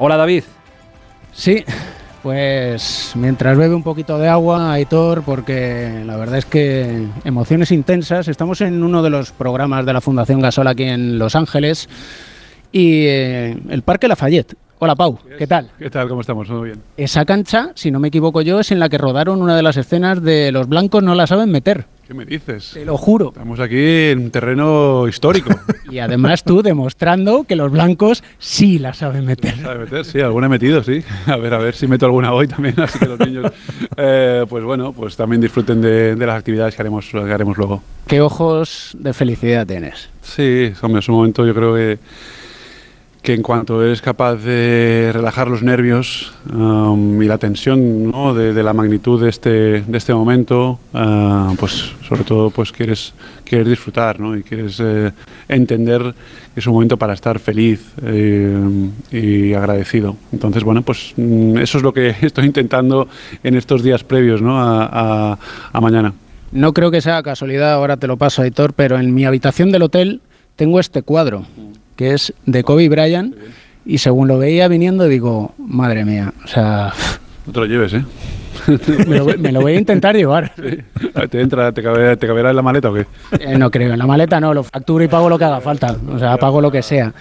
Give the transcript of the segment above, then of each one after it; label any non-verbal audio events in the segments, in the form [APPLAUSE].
Hola David. Sí, pues mientras bebe un poquito de agua, Aitor, porque la verdad es que emociones intensas. Estamos en uno de los programas de la Fundación Gasol aquí en Los Ángeles y eh, el Parque Lafayette. Hola Pau, ¿qué tal? ¿Qué tal? ¿Cómo estamos? Muy bien. Esa cancha, si no me equivoco yo, es en la que rodaron una de las escenas de Los Blancos no la saben meter. ¿Qué me dices? Te lo juro. Estamos aquí en un terreno histórico. [LAUGHS] y además tú demostrando que los blancos sí la saben meter. ¿Sabe meter? Sí, alguna he metido, sí. A ver, a ver si meto alguna hoy también, así que los niños, eh, pues bueno, pues también disfruten de, de, las actividades que haremos, que haremos luego. ¿Qué ojos de felicidad tienes? Sí, hombre, es un momento yo creo que que en cuanto eres capaz de relajar los nervios um, y la tensión de, la magnitud de este, este momento, uh, pues sobre todo pues quieres, quieres disfrutar ¿no? y quieres eh, entender que es un momento para estar feliz eh, y agradecido. Entonces, bueno, pues mm, eso es lo que [LAUGHS] estoy intentando en estos días previos a, mañana. No creo que sea casualidad, ahora te lo paso, Aitor, pero en mi habitación del hotel tengo este cuadro que es de Kobe Bryant, y según lo veía viniendo digo, madre mía, o sea... [LAUGHS] No te lo lleves, ¿eh? me, lo, me, lo, voy a intentar llevar. [LAUGHS] Sí. ¿Te, entra, te, cabe, ¿Te caberá en la maleta o qué? Eh, no creo, en la maleta no, lo facturo y pago lo que haga falta, o sea, pago lo que sea.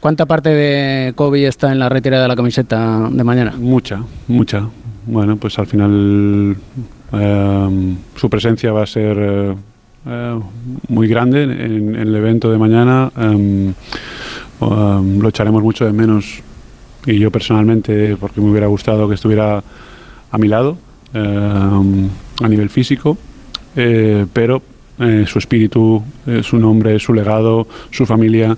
¿Cuánta parte de Kobe está en la retirada de la camiseta de mañana? Mucha, mucha. Bueno, pues al final eh, su presencia va a ser eh, eh, muy grande en, en, el evento de mañana. Um, um, lo echaremos mucho de menos y yo personalmente, porque me hubiera gustado que estuviera a mi lado um, a nivel físico, eh, pero eh, su espíritu, eh, su nombre, su legado, su familia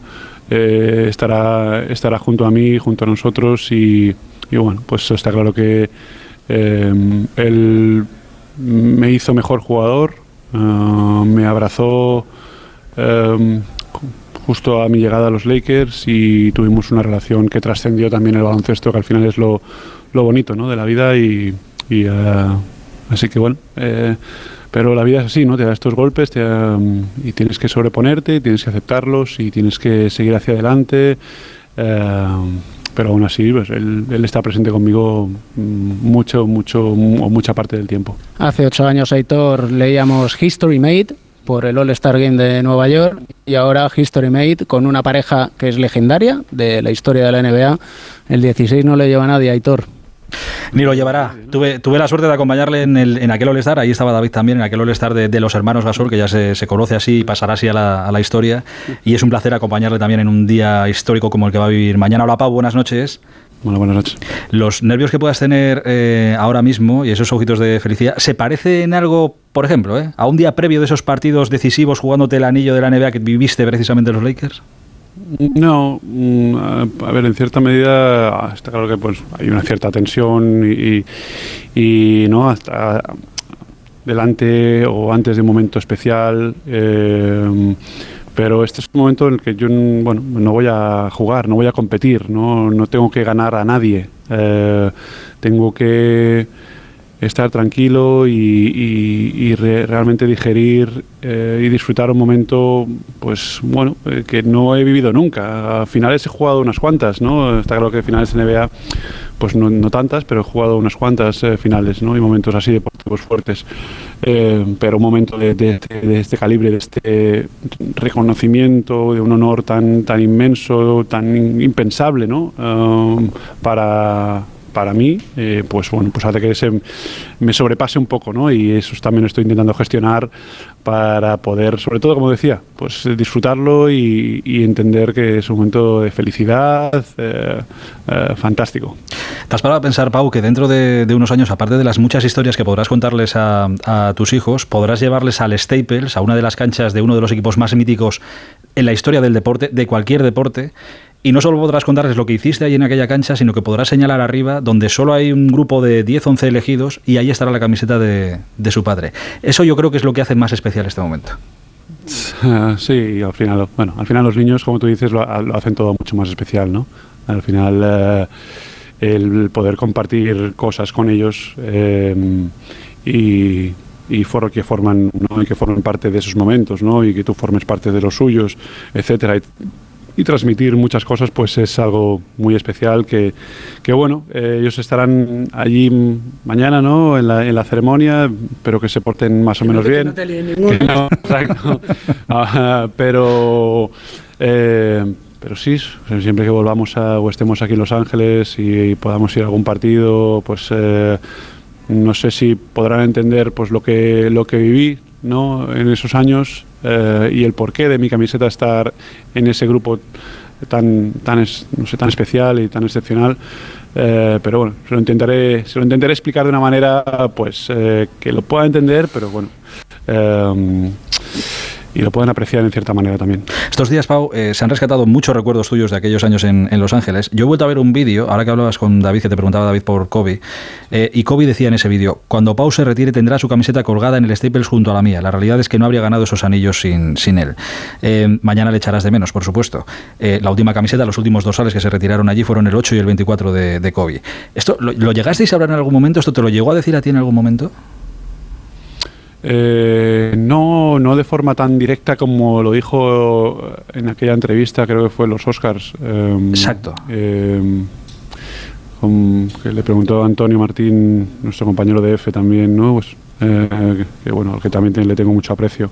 estará, estará junto a mí, junto a nosotros y bueno, pues está claro que él me hizo mejor jugador, Uh, me abrazó um, justo a mi llegada a los Lakers y tuvimos una relación que trascendió también el baloncesto, que al final es lo, lo bonito ¿no? de la vida y, y uh, así que bueno. Eh, pero la vida es así, ¿no? Te da estos golpes te, um, y tienes que sobreponerte, tienes que aceptarlos y tienes que seguir hacia adelante. Uh, pero aún así pues, él, está presente conmigo mucho, mucho o mucha parte del tiempo. Hace ocho años, Aitor, leíamos History Made por el All-Star Game de Nueva York y ahora History Made con una pareja que es legendaria de la historia de la NBA. El 16 no le lleva a nadie, Aitor. Ni lo llevará. Tuve, tuve la suerte de acompañarle en, el, en aquel All-Star, ahí estaba David también, en aquel All-Star de, de, los hermanos Gasol, que ya se, se, conoce así y pasará así a la, a la, historia. Y es un placer acompañarle también en un día histórico como el que va a vivir mañana. Hola Pau, buenas noches. Bueno, buenas noches. Los nervios que puedas tener eh, ahora mismo y esos ojitos de felicidad, ¿se parece en algo, por ejemplo, eh, a un día previo de esos partidos decisivos jugándote el anillo de la NBA que viviste precisamente en los Lakers? No, mm, a ver, en cierta medida está claro que pues hay una cierta tensión y, y no hasta delante o antes de un momento especial. Eh, pero este es un momento en el que yo bueno, no voy a jugar, no voy a competir, no, no tengo que ganar a nadie. Eh, tengo que estar tranquilo y, y, y re, realmente digerir eh, y disfrutar un momento, pues bueno, eh, que no he vivido nunca. A finales he jugado unas cuantas, ¿no? Está claro que finales NBA, pues no, tantas, pero he jugado unas cuantas eh, finales, ¿no? Y momentos así deportivos fuertes. pero un momento de, de, de, este calibre, de este reconocimiento, de un honor tan, tan inmenso, tan impensable, ¿no? para para mí, eh, pues bueno, pues hace que se me sobrepase un poco, ¿no? Y eso también estoy intentando gestionar para poder, sobre todo, como decía, pues disfrutarlo y, entender que es un momento de felicidad eh, eh, fantástico. ¿Te has parado a pensar, Pau, que dentro de, de, unos años, aparte de las muchas historias que podrás contarles a, a tus hijos, podrás llevarles al Staples, a una de las canchas de uno de los equipos más míticos en la historia del deporte, de cualquier deporte, y no solo podrás contarles lo que hiciste ahí en aquella cancha, sino que podrás señalar arriba donde solo hay un grupo de 10, 11 elegidos y ahí estará la camiseta de, su padre. Eso yo creo que es lo que hace más especial este momento. Sí, al final, bueno, al final los niños, como tú dices, lo, lo hacen todo mucho más especial, ¿no? Al final, eh, el poder compartir cosas con ellos eh, y, y que forman ¿no? y que forman parte de esos momentos, ¿no? Y que tú formes parte de los suyos, etcétera y transmitir muchas cosas, pues es algo muy especial que, que bueno, eh, ellos estarán allí mañana, ¿no? En la, en la ceremonia, pero que se porten más o menos bien. [LAUGHS] [LAUGHS] Ah, pero, eh, pero sí, siempre que volvamos a, o estemos aquí en Los Ángeles y, podamos ir a algún partido, pues eh, no sé si podrán entender pues lo que, lo que viví, ¿no? En esos años eh, y el porqué de mi camiseta estar en ese grupo tan, tan, no sé, tan especial y tan excepcional. Eh, pero bueno, se lo intentaré, se lo intentaré explicar de una manera pues eh, que lo pueda entender, pero bueno y lo pueden apreciar en cierta manera también. Estos días, Pau, eh, se han rescatado muchos recuerdos tuyos de aquellos años en, Los Ángeles. Yo he vuelto a ver un vídeo, ahora que hablabas con David, que te preguntaba David por Kobe, eh, y Kobe decía en ese vídeo, cuando Pau se retire tendrá su camiseta colgada en el Staples junto a la mía. La realidad es que no habría ganado esos anillos sin, sin él. Eh, mañana le echarás de menos, por supuesto. la última camiseta, los últimos dos sales que se retiraron allí fueron el 8 y el 24 de, Kobe. ¿Esto lo, lo llegasteis a hablar en algún momento? ¿Esto te lo llegó a decir a ti en algún momento? Eh, no, no de forma tan directa como lo dijo en aquella entrevista, creo que fue en los Oscars. Em, Exacto. Em, que le preguntó a Antonio Martín, nuestro compañero de F también, ¿no? Pues, eh, que bueno, al que también le tengo mucho aprecio.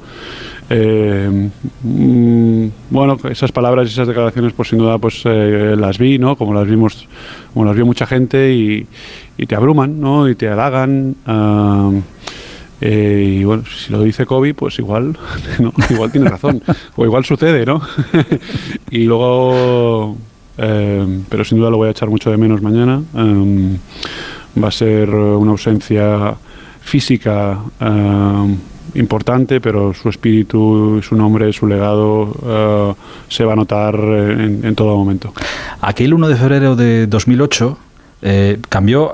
Em, mm, bueno, esas palabras y esas declaraciones, pues sin duda, pues eh, las vi, ¿no? Como las vimos, como las vio mucha gente y, y te abruman, ¿no? Y te halagan. Eh, y bueno, si lo dice Kobe, pues igual, [LAUGHS] igual tiene razón, o igual sucede, ¿no? [LAUGHS] y luego, eh, pero sin duda lo voy a echar mucho de menos mañana. Eh, va a ser una ausencia física importante, pero su espíritu, su nombre, su legado se va a notar en, en todo momento. Aquel 1 de febrero de 2008 eh, cambió,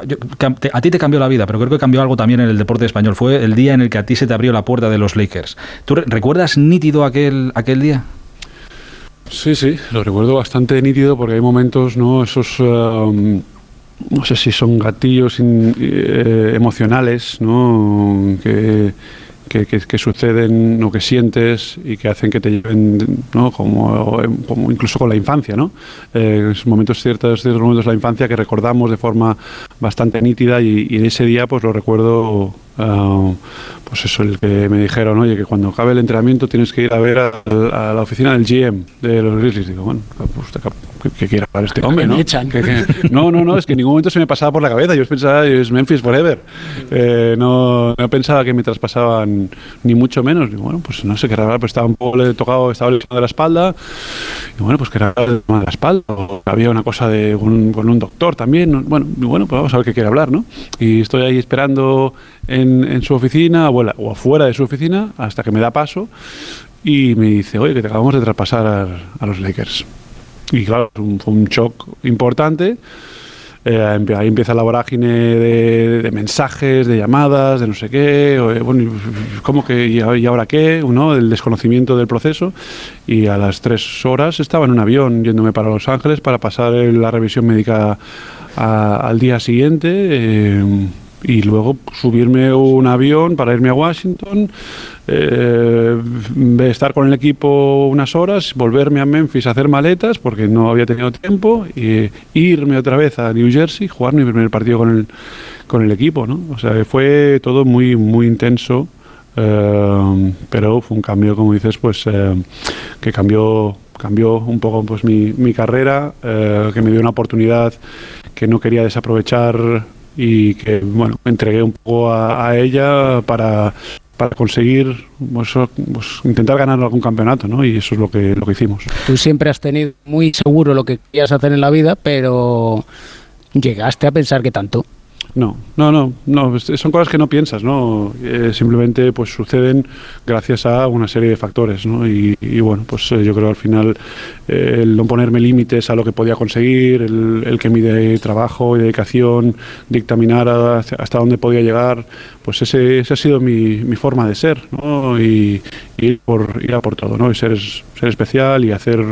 a ti te cambió la vida, pero creo que cambió algo también en el deporte español. Fue el día en el que a ti se te abrió la puerta de los Lakers. ¿Tú recuerdas nítido aquel, aquel día? Sí, sí, lo recuerdo bastante nítido porque hay momentos, ¿no? Esos. Um, no sé si son gatillos eh, emocionales, ¿no? Que que, suceden o que sientes y que hacen que te lleven, ¿no? como, como incluso con la infancia, ¿no? Eh, momentos ciertos, ciertos momentos de la infancia que recordamos de forma bastante nítida y, y ese día pues lo recuerdo Ah, pues eso, el que me dijeron, oye, que cuando acabe el entrenamiento tienes que ir a ver a, la oficina del GM de los Grizzlies. Digo, bueno, pues, ¿qué, quiere hablar este hombre? ¿no? no, no, no, es que en ningún momento se me pasaba por la cabeza. Yo pensaba, es Memphis Forever. Eh, no, no pensaba que me traspasaban ni mucho menos. Digo, bueno, pues no sé qué era, pues estaba un poco le tocado, estaba el de la espalda. Y bueno, pues que era el de la espalda. O había una cosa de con un doctor también. Bueno, bueno, pues vamos a ver qué quiere hablar, ¿no? Y estoy ahí esperando en, su oficina o, afuera de su oficina hasta que me da paso y me dice, oye, que te acabamos de traspasar a, los Lakers. Y claro, fue un shock importante. Eh, ahí empieza la vorágine de, mensajes, de llamadas, de no sé qué, eh, bueno, ¿cómo que y ahora qué? ¿no? El desconocimiento del proceso. Y a las tres horas estaba en un avión yéndome para Los Ángeles para pasar la revisión médica al día siguiente. Eh, y luego subirme un avión para irme a Washington, eh, estar con el equipo unas horas, volverme a Memphis a hacer maletas porque no había tenido tiempo, y irme otra vez a New Jersey, jugar mi primer partido con el, con el equipo. ¿no? O sea, fue todo muy, muy intenso. Eh, pero fue un cambio, como dices, pues eh, que cambió cambió un poco pues mi, mi carrera, que me dio una oportunidad que no quería desaprovechar y que bueno entregué un poco a, ella para, para conseguir pues, pues, intentar ganar algún campeonato ¿no? y eso es lo que lo que hicimos tú siempre has tenido muy seguro lo que querías hacer en la vida pero llegaste a pensar que tanto no, no, no, no, son cosas que no piensas, ¿no? Eh, simplemente pues suceden gracias a una serie de factores, ¿no? Y, bueno, pues eh, yo creo al final eh, el no ponerme límites a lo que podía conseguir, el, que mi trabajo y dedicación dictaminara hasta dónde podía llegar, pues ese, ese ha sido mi, mi forma de ser, ¿no? Y, ir, por, ir a por todo, ¿no? Y ser, ser especial y hacer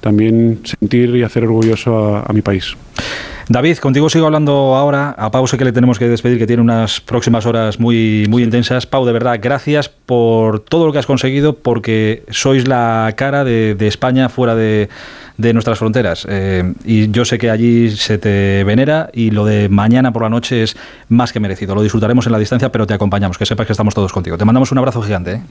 también sentir y hacer orgulloso a mi país. David, contigo sigo hablando ahora. A Pau sé que le tenemos que despedir, que tiene unas próximas horas muy, muy intensas. Pau, de verdad, gracias por todo lo que has conseguido, porque sois la cara de, España fuera de, nuestras fronteras. Eh, y yo sé que allí se te venera y lo de mañana por la noche es más que merecido. Lo disfrutaremos en la distancia, pero te acompañamos, que sepas que estamos todos contigo. Te mandamos un abrazo gigante. ¿eh?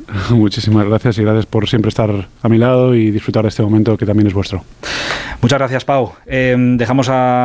[LAUGHS] Muchísimas gracias y gracias por siempre estar a mi lado y disfrutar de este momento que también es vuestro. Muchas gracias, Pau. Eh, dejamos a